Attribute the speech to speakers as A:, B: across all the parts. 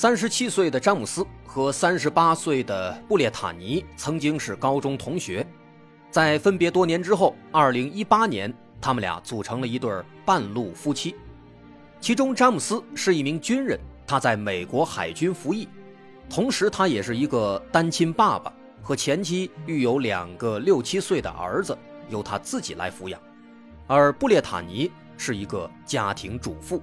A: 三十七岁的詹姆斯和三十八岁的布列塔尼曾经是高中同学，在分别多年之后，二零一八年，他们俩组成了一对半路夫妻。其中，詹姆斯是一名军人，他在美国海军服役，同时他也是一个单亲爸爸，和前妻育有两个六七岁的儿子，由他自己来抚养。而布列塔尼是一个家庭主妇。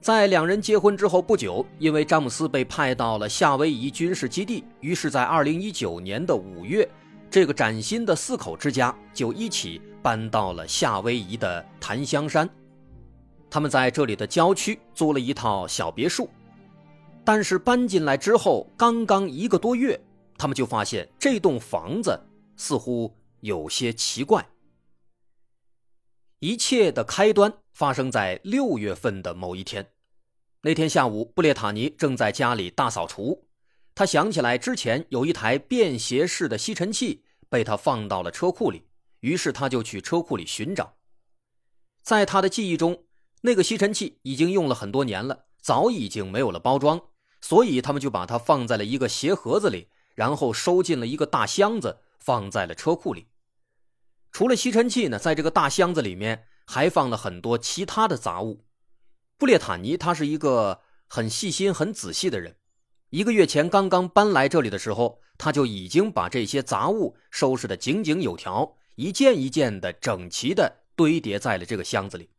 A: 在两人结婚之后不久，因为詹姆斯被派到了夏威夷军事基地，于是，在二零一九年的五月，这个崭新的四口之家就一起搬到了夏威夷的檀香山。他们在这里的郊区租了一套小别墅，但是搬进来之后，刚刚一个多月，他们就发现这栋房子似乎有些奇怪。一切的开端发生在六月份的某一天。那天下午，布列塔尼正在家里大扫除，他想起来之前有一台便携式的吸尘器被他放到了车库里，于是他就去车库里寻找。在他的记忆中，那个吸尘器已经用了很多年了，早已经没有了包装，所以他们就把它放在了一个鞋盒子里，然后收进了一个大箱子，放在了车库里。除了吸尘器呢，在这个大箱子里面还放了很多其他的杂物。布列塔尼他是一个很细心、很仔细的人。一个月前刚刚搬来这里的时候，他就已经把这些杂物收拾的井井有条，一件一件的整齐的堆叠在了这个箱子里。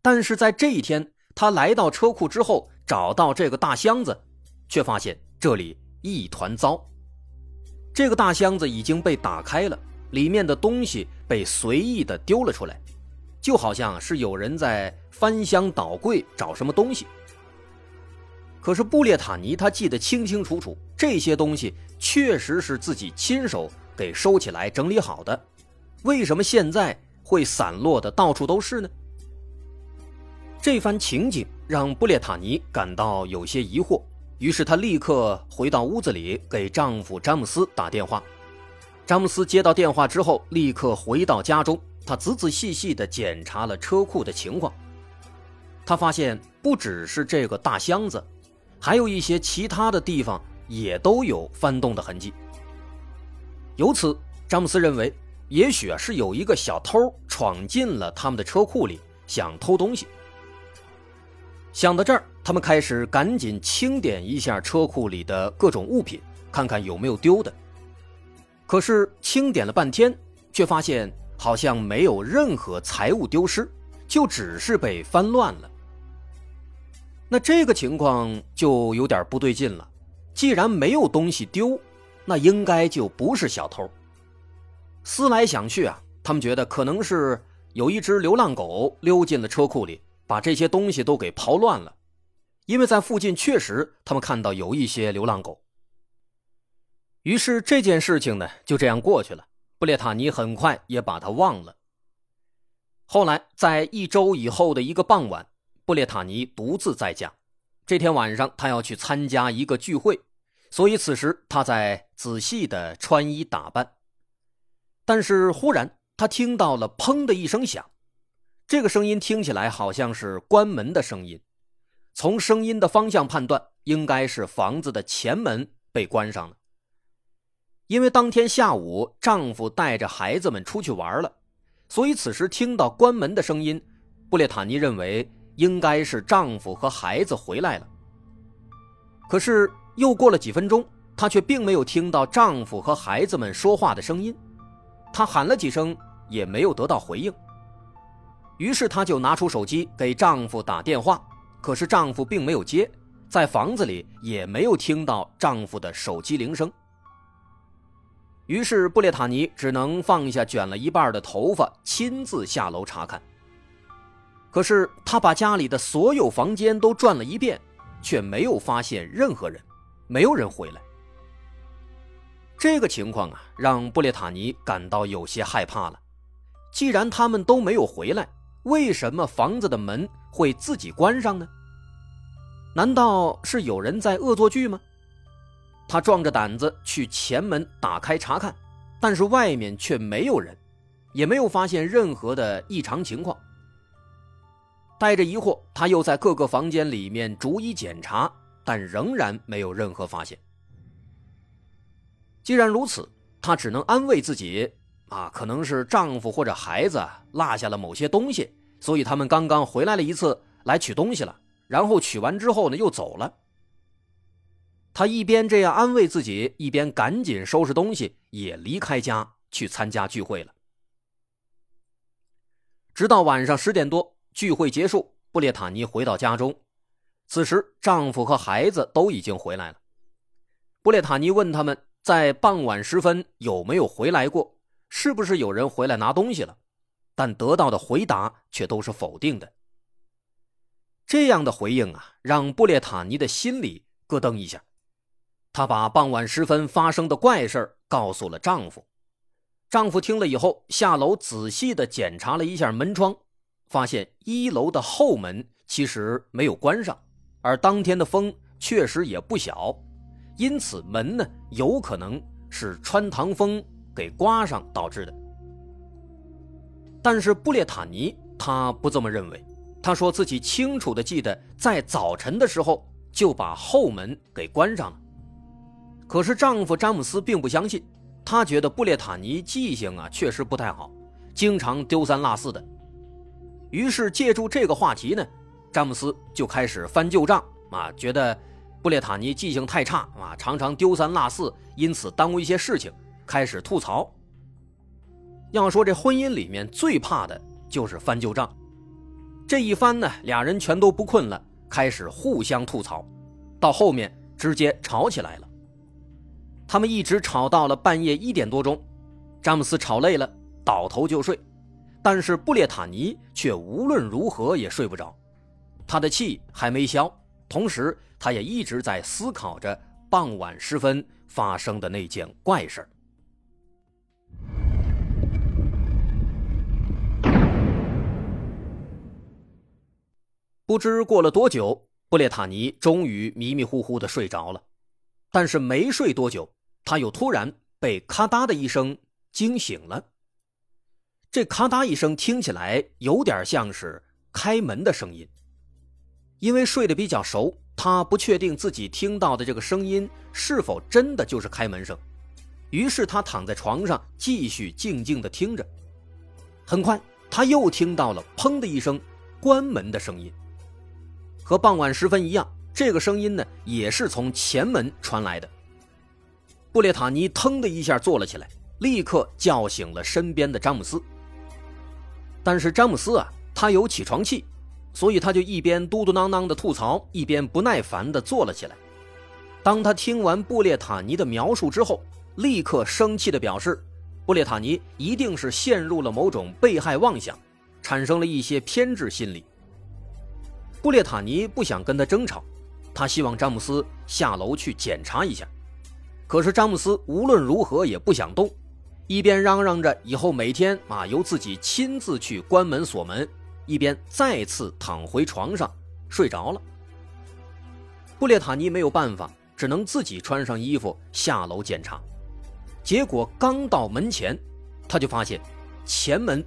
A: 但是在这一天，他来到车库之后，找到这个大箱子，却发现这里一团糟。这个大箱子已经被打开了。里面的东西被随意的丢了出来，就好像是有人在翻箱倒柜找什么东西。可是布列塔尼他记得清清楚楚，这些东西确实是自己亲手给收起来整理好的，为什么现在会散落的到处都是呢？这番情景让布列塔尼感到有些疑惑，于是她立刻回到屋子里给丈夫詹姆斯打电话。詹姆斯接到电话之后，立刻回到家中。他仔仔细细地检查了车库的情况。他发现，不只是这个大箱子，还有一些其他的地方也都有翻动的痕迹。由此，詹姆斯认为，也许是有一个小偷闯进了他们的车库里，想偷东西。想到这儿，他们开始赶紧清点一下车库里的各种物品，看看有没有丢的。可是清点了半天，却发现好像没有任何财物丢失，就只是被翻乱了。那这个情况就有点不对劲了。既然没有东西丢，那应该就不是小偷。思来想去啊，他们觉得可能是有一只流浪狗溜进了车库里，把这些东西都给刨乱了。因为在附近确实他们看到有一些流浪狗。于是这件事情呢就这样过去了，布列塔尼很快也把他忘了。后来在一周以后的一个傍晚，布列塔尼独自在家。这天晚上他要去参加一个聚会，所以此时他在仔细的穿衣打扮。但是忽然他听到了“砰”的一声响，这个声音听起来好像是关门的声音。从声音的方向判断，应该是房子的前门被关上了。因为当天下午丈夫带着孩子们出去玩了，所以此时听到关门的声音，布列塔尼认为应该是丈夫和孩子回来了。可是又过了几分钟，她却并没有听到丈夫和孩子们说话的声音，她喊了几声也没有得到回应。于是她就拿出手机给丈夫打电话，可是丈夫并没有接，在房子里也没有听到丈夫的手机铃声。于是布列塔尼只能放下卷了一半的头发，亲自下楼查看。可是他把家里的所有房间都转了一遍，却没有发现任何人，没有人回来。这个情况啊，让布列塔尼感到有些害怕了。既然他们都没有回来，为什么房子的门会自己关上呢？难道是有人在恶作剧吗？他壮着胆子去前门打开查看，但是外面却没有人，也没有发现任何的异常情况。带着疑惑，他又在各个房间里面逐一检查，但仍然没有任何发现。既然如此，他只能安慰自己：啊，可能是丈夫或者孩子落下了某些东西，所以他们刚刚回来了一次来取东西了，然后取完之后呢又走了。他一边这样安慰自己，一边赶紧收拾东西，也离开家去参加聚会了。直到晚上十点多，聚会结束，布列塔尼回到家中。此时，丈夫和孩子都已经回来了。布列塔尼问他们在傍晚时分有没有回来过，是不是有人回来拿东西了，但得到的回答却都是否定的。这样的回应啊，让布列塔尼的心里咯噔一下。她把傍晚时分发生的怪事告诉了丈夫，丈夫听了以后下楼仔细的检查了一下门窗，发现一楼的后门其实没有关上，而当天的风确实也不小，因此门呢有可能是穿堂风给刮上导致的。但是布列塔尼他不这么认为，他说自己清楚的记得在早晨的时候就把后门给关上了。可是丈夫詹姆斯并不相信，他觉得布列塔尼记性啊确实不太好，经常丢三落四的。于是借助这个话题呢，詹姆斯就开始翻旧账啊，觉得布列塔尼记性太差啊，常常丢三落四，因此耽误一些事情，开始吐槽。要说这婚姻里面最怕的就是翻旧账，这一翻呢，俩人全都不困了，开始互相吐槽，到后面直接吵起来了。他们一直吵到了半夜一点多钟，詹姆斯吵累了，倒头就睡，但是布列塔尼却无论如何也睡不着，他的气还没消，同时他也一直在思考着傍晚时分发生的那件怪事不知过了多久，布列塔尼终于迷迷糊糊的睡着了。但是没睡多久，他又突然被咔嗒的一声惊醒了。这咔嗒一声听起来有点像是开门的声音。因为睡得比较熟，他不确定自己听到的这个声音是否真的就是开门声，于是他躺在床上继续静静的听着。很快，他又听到了“砰”的一声关门的声音，和傍晚时分一样。这个声音呢，也是从前门传来的。布列塔尼腾的一下坐了起来，立刻叫醒了身边的詹姆斯。但是詹姆斯啊，他有起床气，所以他就一边嘟嘟囔囔的吐槽，一边不耐烦的坐了起来。当他听完布列塔尼的描述之后，立刻生气的表示，布列塔尼一定是陷入了某种被害妄想，产生了一些偏执心理。布列塔尼不想跟他争吵。他希望詹姆斯下楼去检查一下，可是詹姆斯无论如何也不想动，一边嚷嚷着以后每天啊由自己亲自去关门锁门，一边再次躺回床上睡着了。布列塔尼没有办法，只能自己穿上衣服下楼检查，结果刚到门前，他就发现前门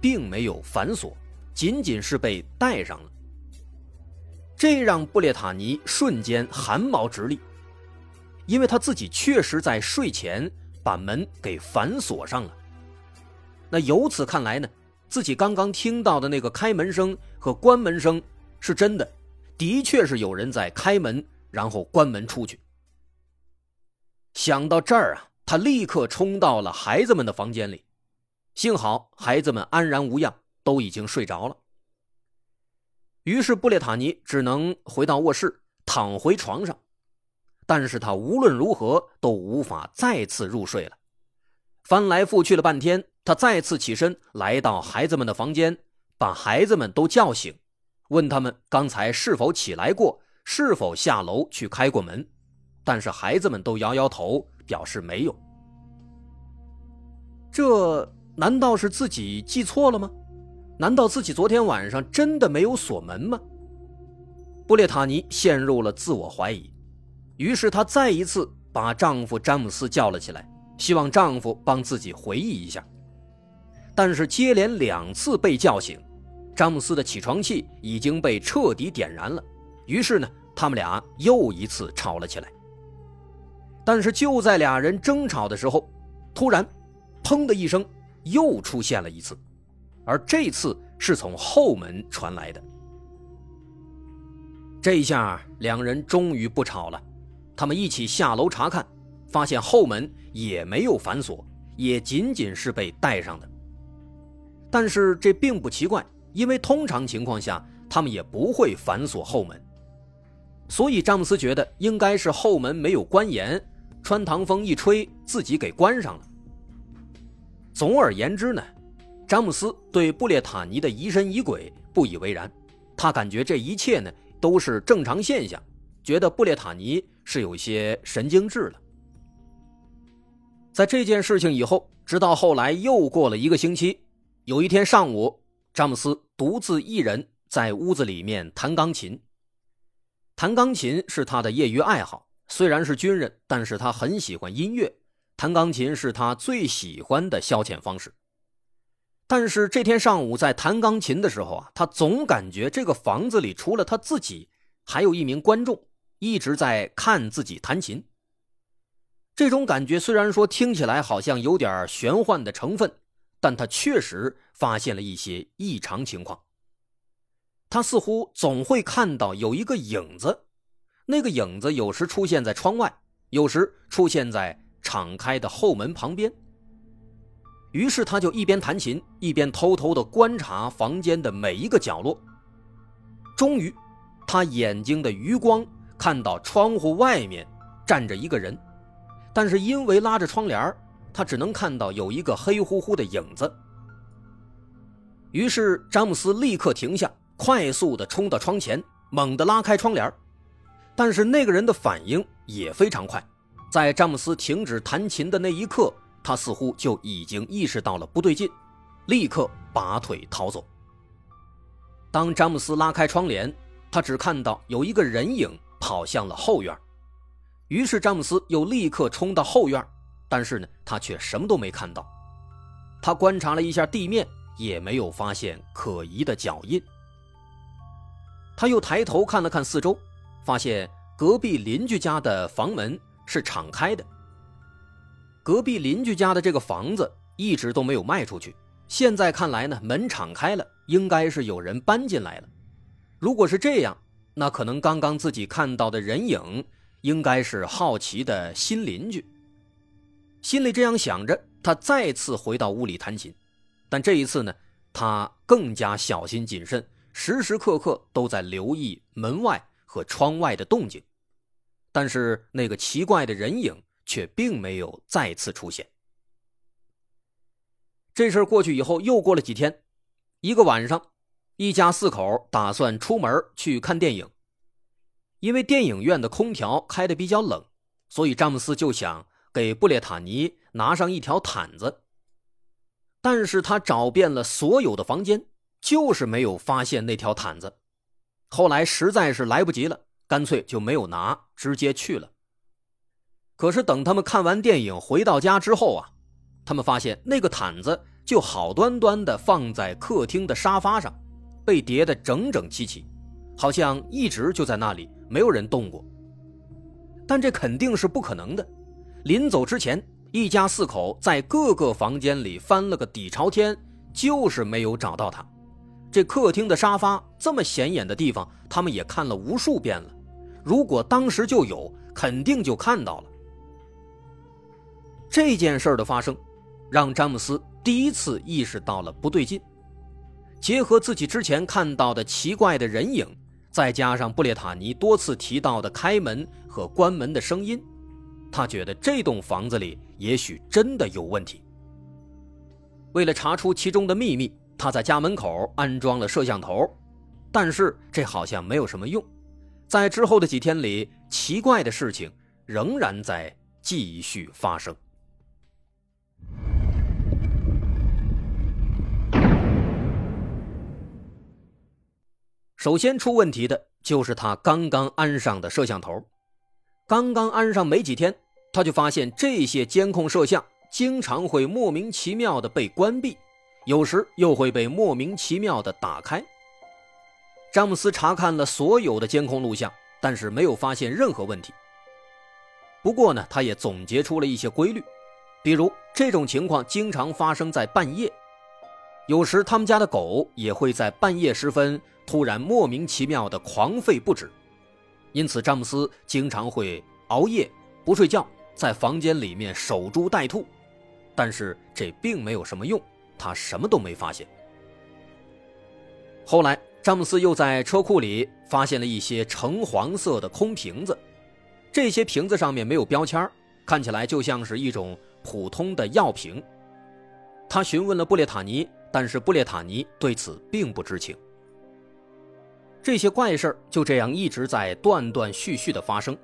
A: 并没有反锁，仅仅是被带上了。这让布列塔尼瞬间汗毛直立，因为他自己确实在睡前把门给反锁上了。那由此看来呢，自己刚刚听到的那个开门声和关门声是真的，的确是有人在开门然后关门出去。想到这儿啊，他立刻冲到了孩子们的房间里，幸好孩子们安然无恙，都已经睡着了。于是布列塔尼只能回到卧室，躺回床上，但是他无论如何都无法再次入睡了。翻来覆去了半天，他再次起身来到孩子们的房间，把孩子们都叫醒，问他们刚才是否起来过，是否下楼去开过门，但是孩子们都摇摇头，表示没有。这难道是自己记错了吗？难道自己昨天晚上真的没有锁门吗？布列塔尼陷入了自我怀疑，于是她再一次把丈夫詹姆斯叫了起来，希望丈夫帮自己回忆一下。但是接连两次被叫醒，詹姆斯的起床气已经被彻底点燃了。于是呢，他们俩又一次吵了起来。但是就在俩人争吵的时候，突然，砰的一声，又出现了一次，而这次是从后门传来的。这一下，两人终于不吵了。他们一起下楼查看，发现后门也没有反锁，也仅仅是被带上的。但是这并不奇怪，因为通常情况下，他们也不会反锁后门。所以詹姆斯觉得应该是后门没有关严，穿堂风一吹，自己给关上了。总而言之呢，詹姆斯对布列塔尼的疑神疑鬼不以为然，他感觉这一切呢都是正常现象，觉得布列塔尼是有些神经质了。在这件事情以后，直到后来又过了一个星期。有一天上午，詹姆斯独自一人在屋子里面弹钢琴。弹钢琴是他的业余爱好，虽然是军人，但是他很喜欢音乐，弹钢琴是他最喜欢的消遣方式。但是这天上午在弹钢琴的时候啊，他总感觉这个房子里除了他自己，还有一名观众一直在看自己弹琴。这种感觉虽然说听起来好像有点玄幻的成分。但他确实发现了一些异常情况。他似乎总会看到有一个影子，那个影子有时出现在窗外，有时出现在敞开的后门旁边。于是他就一边弹琴，一边偷偷的观察房间的每一个角落。终于，他眼睛的余光看到窗户外面站着一个人，但是因为拉着窗帘他只能看到有一个黑乎乎的影子，于是詹姆斯立刻停下，快速的冲到窗前，猛地拉开窗帘但是那个人的反应也非常快，在詹姆斯停止弹琴的那一刻，他似乎就已经意识到了不对劲，立刻拔腿逃走。当詹姆斯拉开窗帘，他只看到有一个人影跑向了后院，于是詹姆斯又立刻冲到后院。但是呢，他却什么都没看到。他观察了一下地面，也没有发现可疑的脚印。他又抬头看了看四周，发现隔壁邻居家的房门是敞开的。隔壁邻居家的这个房子一直都没有卖出去，现在看来呢，门敞开了，应该是有人搬进来了。如果是这样，那可能刚刚自己看到的人影，应该是好奇的新邻居。心里这样想着，他再次回到屋里弹琴，但这一次呢，他更加小心谨慎，时时刻刻都在留意门外和窗外的动静。但是那个奇怪的人影却并没有再次出现。这事儿过去以后，又过了几天，一个晚上，一家四口打算出门去看电影，因为电影院的空调开的比较冷，所以詹姆斯就想。给布列塔尼拿上一条毯子，但是他找遍了所有的房间，就是没有发现那条毯子。后来实在是来不及了，干脆就没有拿，直接去了。可是等他们看完电影回到家之后啊，他们发现那个毯子就好端端的放在客厅的沙发上，被叠得整整齐齐，好像一直就在那里，没有人动过。但这肯定是不可能的。临走之前，一家四口在各个房间里翻了个底朝天，就是没有找到他。这客厅的沙发这么显眼的地方，他们也看了无数遍了。如果当时就有，肯定就看到了。这件事的发生，让詹姆斯第一次意识到了不对劲。结合自己之前看到的奇怪的人影，再加上布列塔尼多次提到的开门和关门的声音。他觉得这栋房子里也许真的有问题。为了查出其中的秘密，他在家门口安装了摄像头，但是这好像没有什么用。在之后的几天里，奇怪的事情仍然在继续发生。首先出问题的就是他刚刚安上的摄像头。刚刚安上没几天，他就发现这些监控摄像经常会莫名其妙的被关闭，有时又会被莫名其妙的打开。詹姆斯查看了所有的监控录像，但是没有发现任何问题。不过呢，他也总结出了一些规律，比如这种情况经常发生在半夜，有时他们家的狗也会在半夜时分。突然莫名其妙的狂吠不止，因此詹姆斯经常会熬夜不睡觉，在房间里面守株待兔。但是这并没有什么用，他什么都没发现。后来，詹姆斯又在车库里发现了一些橙黄色的空瓶子，这些瓶子上面没有标签，看起来就像是一种普通的药瓶。他询问了布列塔尼，但是布列塔尼对此并不知情。这些怪事就这样一直在断断续续的发生，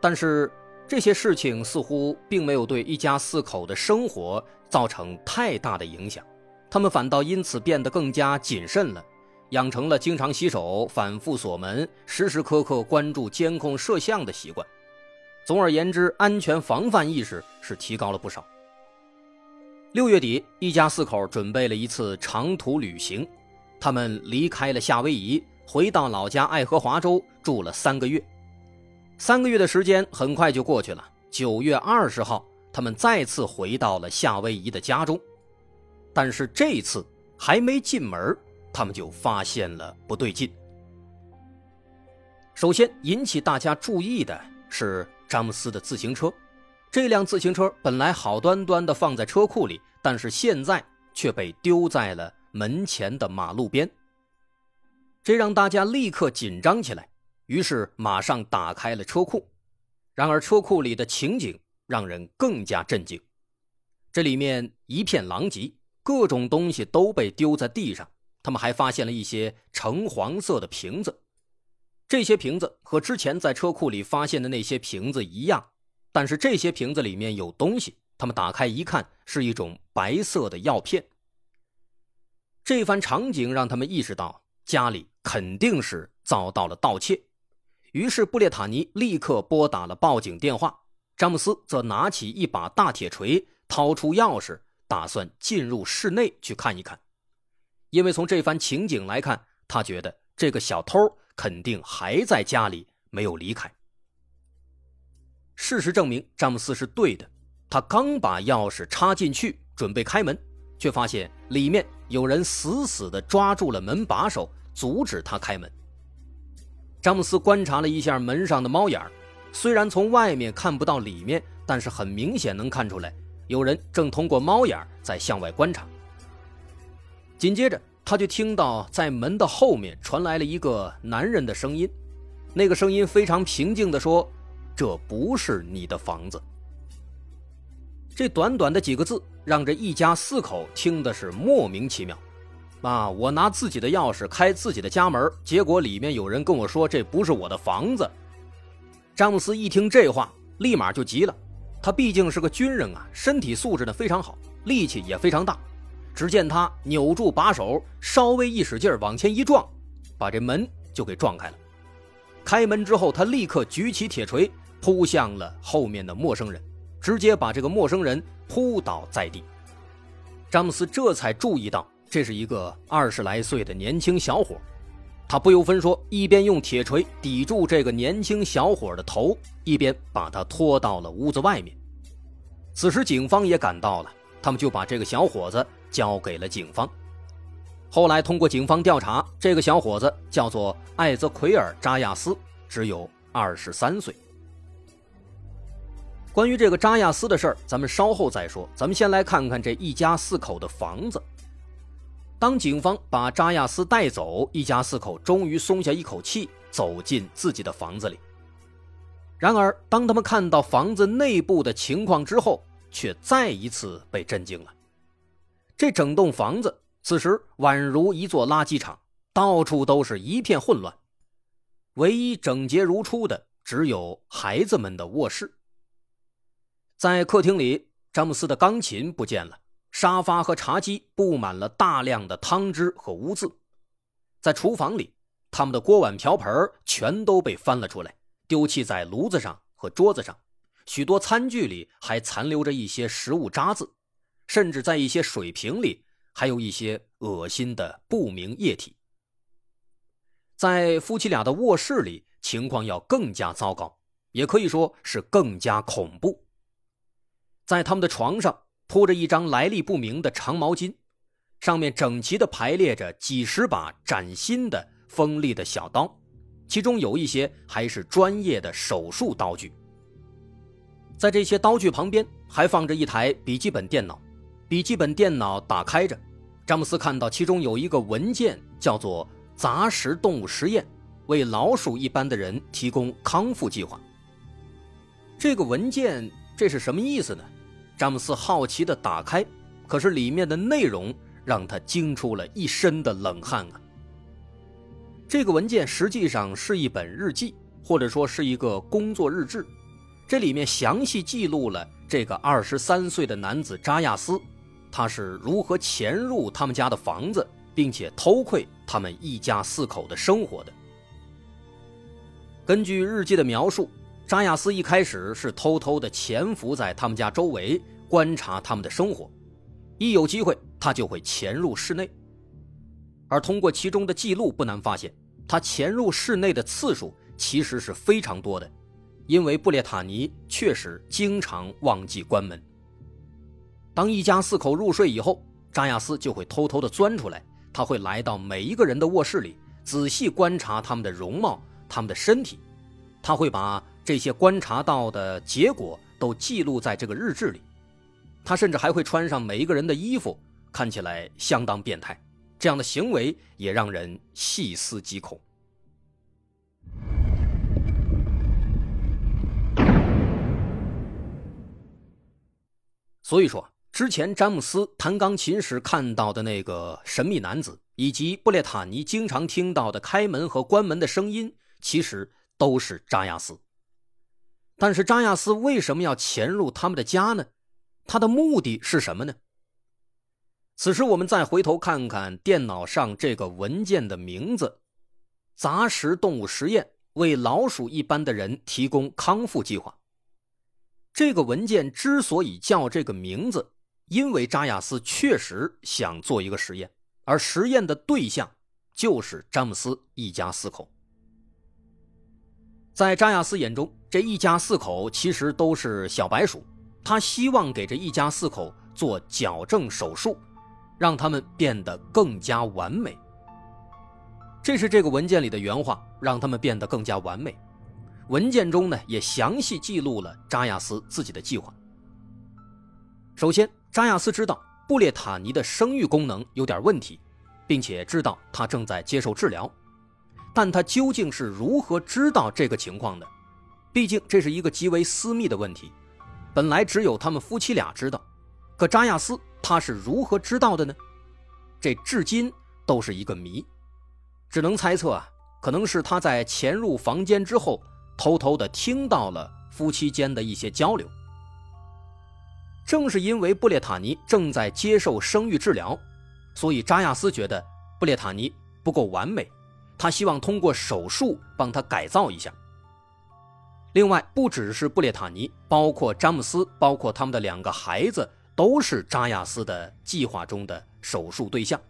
A: 但是这些事情似乎并没有对一家四口的生活造成太大的影响，他们反倒因此变得更加谨慎了，养成了经常洗手、反复锁门、时时刻刻关注监控摄像的习惯。总而言之，安全防范意识是提高了不少。六月底，一家四口准备了一次长途旅行，他们离开了夏威夷。回到老家爱荷华州住了三个月，三个月的时间很快就过去了。九月二十号，他们再次回到了夏威夷的家中，但是这次还没进门，他们就发现了不对劲。首先引起大家注意的是詹姆斯的自行车，这辆自行车本来好端端的放在车库里，但是现在却被丢在了门前的马路边。这让大家立刻紧张起来，于是马上打开了车库。然而，车库里的情景让人更加震惊。这里面一片狼藉，各种东西都被丢在地上。他们还发现了一些橙黄色的瓶子，这些瓶子和之前在车库里发现的那些瓶子一样，但是这些瓶子里面有东西。他们打开一看，是一种白色的药片。这番场景让他们意识到家里。肯定是遭到了盗窃，于是布列塔尼立刻拨打了报警电话。詹姆斯则拿起一把大铁锤，掏出钥匙，打算进入室内去看一看。因为从这番情景来看，他觉得这个小偷肯定还在家里没有离开。事实证明，詹姆斯是对的。他刚把钥匙插进去，准备开门，却发现里面有人死死地抓住了门把手。阻止他开门。詹姆斯观察了一下门上的猫眼儿虽然从外面看不到里面，但是很明显能看出来，有人正通过猫眼儿在向外观察。紧接着，他就听到在门的后面传来了一个男人的声音，那个声音非常平静地说：“这不是你的房子。”这短短的几个字，让这一家四口听的是莫名其妙。啊！我拿自己的钥匙开自己的家门，结果里面有人跟我说这不是我的房子。詹姆斯一听这话，立马就急了。他毕竟是个军人啊，身体素质呢非常好，力气也非常大。只见他扭住把手，稍微一使劲往前一撞，把这门就给撞开了。开门之后，他立刻举起铁锤扑向了后面的陌生人，直接把这个陌生人扑倒在地。詹姆斯这才注意到。这是一个二十来岁的年轻小伙，他不由分说，一边用铁锤抵住这个年轻小伙的头，一边把他拖到了屋子外面。此时，警方也赶到了，他们就把这个小伙子交给了警方。后来，通过警方调查，这个小伙子叫做艾泽奎尔·扎亚斯，只有二十三岁。关于这个扎亚斯的事儿，咱们稍后再说。咱们先来看看这一家四口的房子。当警方把扎亚斯带走，一家四口终于松下一口气，走进自己的房子里。然而，当他们看到房子内部的情况之后，却再一次被震惊了。这整栋房子此时宛如一座垃圾场，到处都是一片混乱。唯一整洁如初的只有孩子们的卧室。在客厅里，詹姆斯的钢琴不见了，沙发和茶几布满了大量的汤汁和污渍。在厨房里，他们的锅碗瓢盆全都被翻了出来，丢弃在炉子上和桌子上。许多餐具里还残留着一些食物渣子，甚至在一些水瓶里还有一些恶心的不明液体。在夫妻俩的卧室里，情况要更加糟糕，也可以说是更加恐怖。在他们的床上铺着一张来历不明的长毛巾，上面整齐地排列着几十把崭新的锋利的小刀，其中有一些还是专业的手术刀具。在这些刀具旁边还放着一台笔记本电脑，笔记本电脑打开着，詹姆斯看到其中有一个文件，叫做“杂食动物实验，为老鼠一般的人提供康复计划”。这个文件这是什么意思呢？詹姆斯好奇地打开，可是里面的内容让他惊出了一身的冷汗啊！这个文件实际上是一本日记，或者说是一个工作日志。这里面详细记录了这个二十三岁的男子扎亚斯，他是如何潜入他们家的房子，并且偷窥他们一家四口的生活的。根据日记的描述，扎亚斯一开始是偷偷的潜伏在他们家周围，观察他们的生活，一有机会他就会潜入室内。而通过其中的记录，不难发现，他潜入室内的次数其实是非常多的。因为布列塔尼确实经常忘记关门。当一家四口入睡以后，扎亚斯就会偷偷的钻出来，他会来到每一个人的卧室里，仔细观察他们的容貌、他们的身体，他会把这些观察到的结果都记录在这个日志里。他甚至还会穿上每一个人的衣服，看起来相当变态。这样的行为也让人细思极恐。所以说，之前詹姆斯弹钢琴时看到的那个神秘男子，以及布列塔尼经常听到的开门和关门的声音，其实都是扎亚斯。但是扎亚斯为什么要潜入他们的家呢？他的目的是什么呢？此时我们再回头看看电脑上这个文件的名字：“杂食动物实验，为老鼠一般的人提供康复计划。”这个文件之所以叫这个名字，因为扎亚斯确实想做一个实验，而实验的对象就是詹姆斯一家四口。在扎亚斯眼中，这一家四口其实都是小白鼠，他希望给这一家四口做矫正手术，让他们变得更加完美。这是这个文件里的原话，让他们变得更加完美。文件中呢，也详细记录了扎亚斯自己的计划。首先，扎亚斯知道布列塔尼的生育功能有点问题，并且知道他正在接受治疗，但他究竟是如何知道这个情况的？毕竟这是一个极为私密的问题，本来只有他们夫妻俩知道，可扎亚斯他是如何知道的呢？这至今都是一个谜，只能猜测啊，可能是他在潜入房间之后。偷偷的听到了夫妻间的一些交流。正是因为布列塔尼正在接受生育治疗，所以扎亚斯觉得布列塔尼不够完美，他希望通过手术帮他改造一下。另外，不只是布列塔尼，包括詹姆斯，包括他们的两个孩子，都是扎亚斯的计划中的手术对象。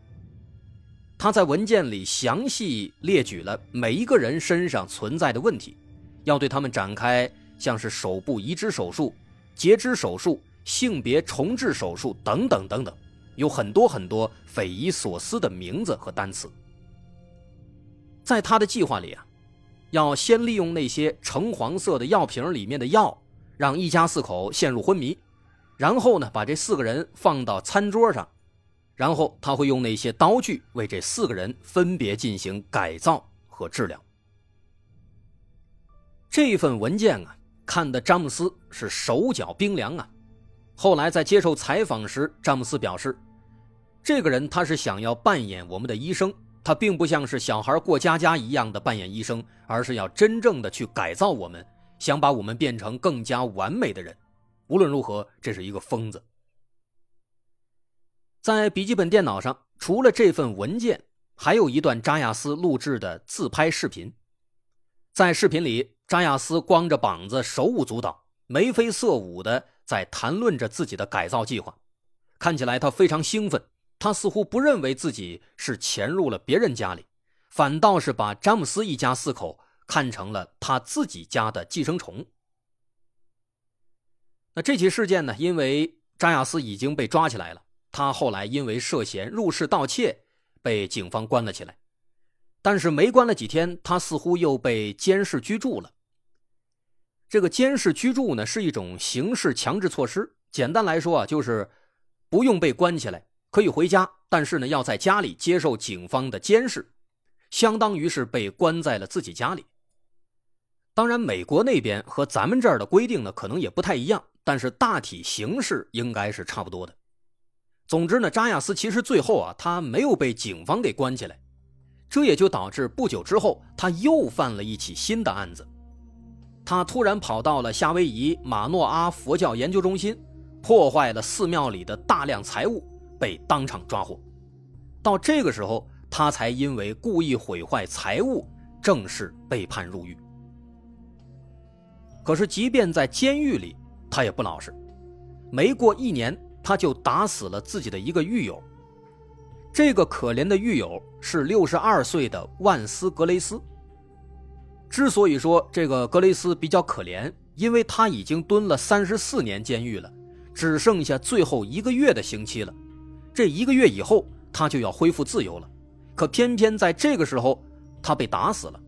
A: 他在文件里详细列举了每一个人身上存在的问题。要对他们展开像是手部移植手术、截肢手术、性别重置手术等等等等，有很多很多匪夷所思的名字和单词。在他的计划里啊，要先利用那些橙黄色的药瓶里面的药，让一家四口陷入昏迷，然后呢，把这四个人放到餐桌上，然后他会用那些刀具为这四个人分别进行改造和治疗。这份文件啊，看的詹姆斯是手脚冰凉啊。后来在接受采访时，詹姆斯表示，这个人他是想要扮演我们的医生，他并不像是小孩过家家一样的扮演医生，而是要真正的去改造我们，想把我们变成更加完美的人。无论如何，这是一个疯子。在笔记本电脑上，除了这份文件，还有一段扎亚斯录制的自拍视频。在视频里，扎亚斯光着膀子，手舞足蹈，眉飞色舞的在谈论着自己的改造计划，看起来他非常兴奋。他似乎不认为自己是潜入了别人家里，反倒是把詹姆斯一家四口看成了他自己家的寄生虫。那这起事件呢？因为扎亚斯已经被抓起来了，他后来因为涉嫌入室盗窃被警方关了起来，但是没关了几天，他似乎又被监视居住了。这个监视居住呢，是一种刑事强制措施，简单来说啊，就是不用被关起来。可以回家，但是呢，要在家里接受警方的监视，相当于是被关在了自己家里。当然，美国那边和咱们这儿的规定呢，可能也不太一样，但是大体形式应该是差不多的。总之呢，扎亚斯其实最后啊，他没有被警方给关起来，这也就导致不久之后他又犯了一起新的案子。他突然跑到了夏威夷马诺阿佛教研究中心，破坏了寺庙里的大量财物。被当场抓获，到这个时候，他才因为故意毁坏财物正式被判入狱。可是，即便在监狱里，他也不老实。没过一年，他就打死了自己的一个狱友。这个可怜的狱友是六十二岁的万斯·格雷斯。之所以说这个格雷斯比较可怜，因为他已经蹲了三十四年监狱了，只剩下最后一个月的刑期了。这一个月以后，他就要恢复自由了，可偏偏在这个时候，他被打死了。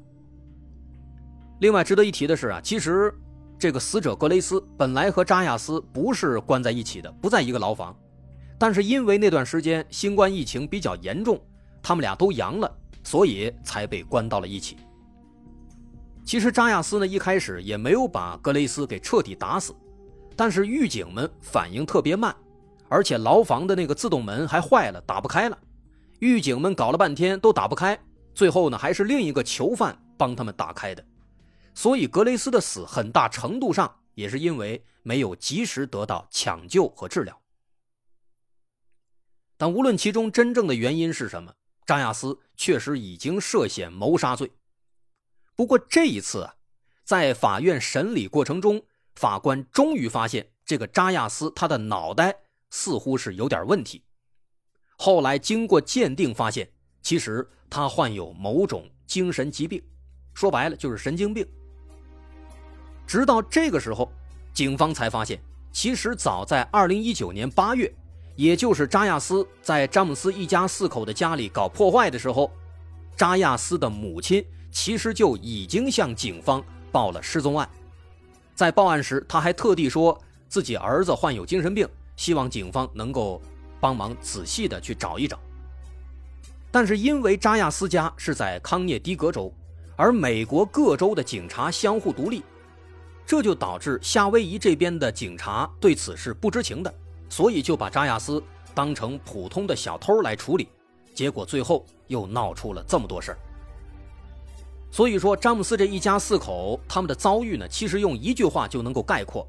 A: 另外值得一提的是啊，其实这个死者格雷斯本来和扎亚斯不是关在一起的，不在一个牢房，但是因为那段时间新冠疫情比较严重，他们俩都阳了，所以才被关到了一起。其实扎亚斯呢一开始也没有把格雷斯给彻底打死，但是狱警们反应特别慢。而且牢房的那个自动门还坏了，打不开了。狱警们搞了半天都打不开，最后呢还是另一个囚犯帮他们打开的。所以格雷斯的死很大程度上也是因为没有及时得到抢救和治疗。但无论其中真正的原因是什么，扎亚斯确实已经涉嫌谋杀罪。不过这一次啊，在法院审理过程中，法官终于发现这个扎亚斯他的脑袋。似乎是有点问题。后来经过鉴定，发现其实他患有某种精神疾病，说白了就是神经病。直到这个时候，警方才发现，其实早在2019年8月，也就是扎亚斯在詹姆斯一家四口的家里搞破坏的时候，扎亚斯的母亲其实就已经向警方报了失踪案。在报案时，他还特地说自己儿子患有精神病。希望警方能够帮忙仔细的去找一找。但是因为扎亚斯家是在康涅狄格州，而美国各州的警察相互独立，这就导致夏威夷这边的警察对此是不知情的，所以就把扎亚斯当成普通的小偷来处理，结果最后又闹出了这么多事。所以说，詹姆斯这一家四口他们的遭遇呢，其实用一句话就能够概括。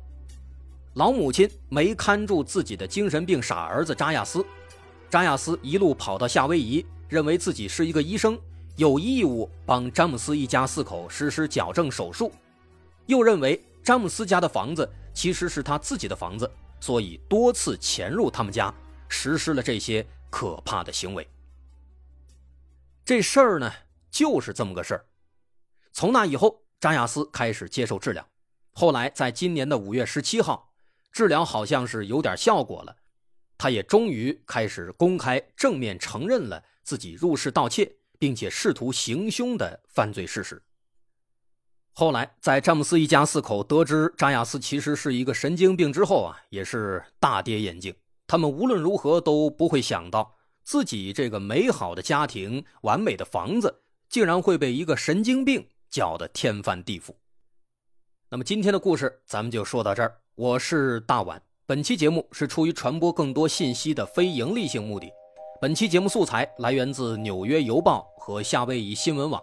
A: 老母亲没看住自己的精神病傻儿子扎亚斯，扎亚斯一路跑到夏威夷，认为自己是一个医生，有义务帮詹姆斯一家四口实施矫正手术，又认为詹姆斯家的房子其实是他自己的房子，所以多次潜入他们家，实施了这些可怕的行为。这事儿呢，就是这么个事儿。从那以后，扎亚斯开始接受治疗，后来在今年的五月十七号。治疗好像是有点效果了，他也终于开始公开正面承认了自己入室盗窃，并且试图行凶的犯罪事实。后来，在詹姆斯一家四口得知扎亚斯其实是一个神经病之后啊，也是大跌眼镜。他们无论如何都不会想到，自己这个美好的家庭、完美的房子，竟然会被一个神经病搅得天翻地覆。那么，今天的故事咱们就说到这儿。我是大碗，本期节目是出于传播更多信息的非盈利性目的，本期节目素材来源自《纽约邮报》和夏威夷新闻网。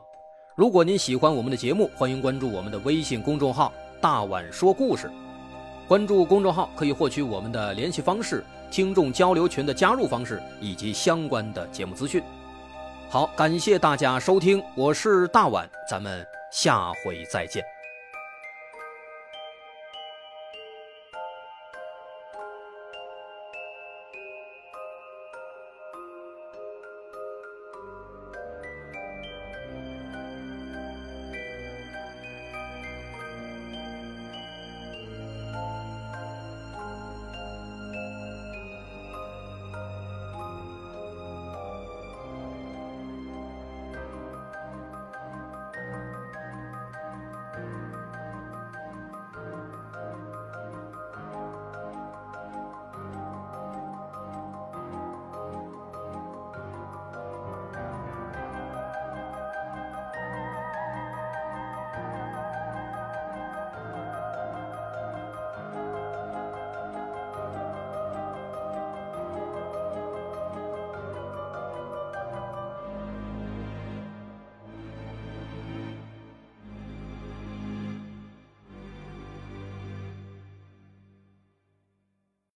A: 如果您喜欢我们的节目，欢迎关注我们的微信公众号“大碗说故事”。关注公众号可以获取我们的联系方式、听众交流群的加入方式以及相关的节目资讯。好，感谢大家收听，我是大碗，咱们下回再见。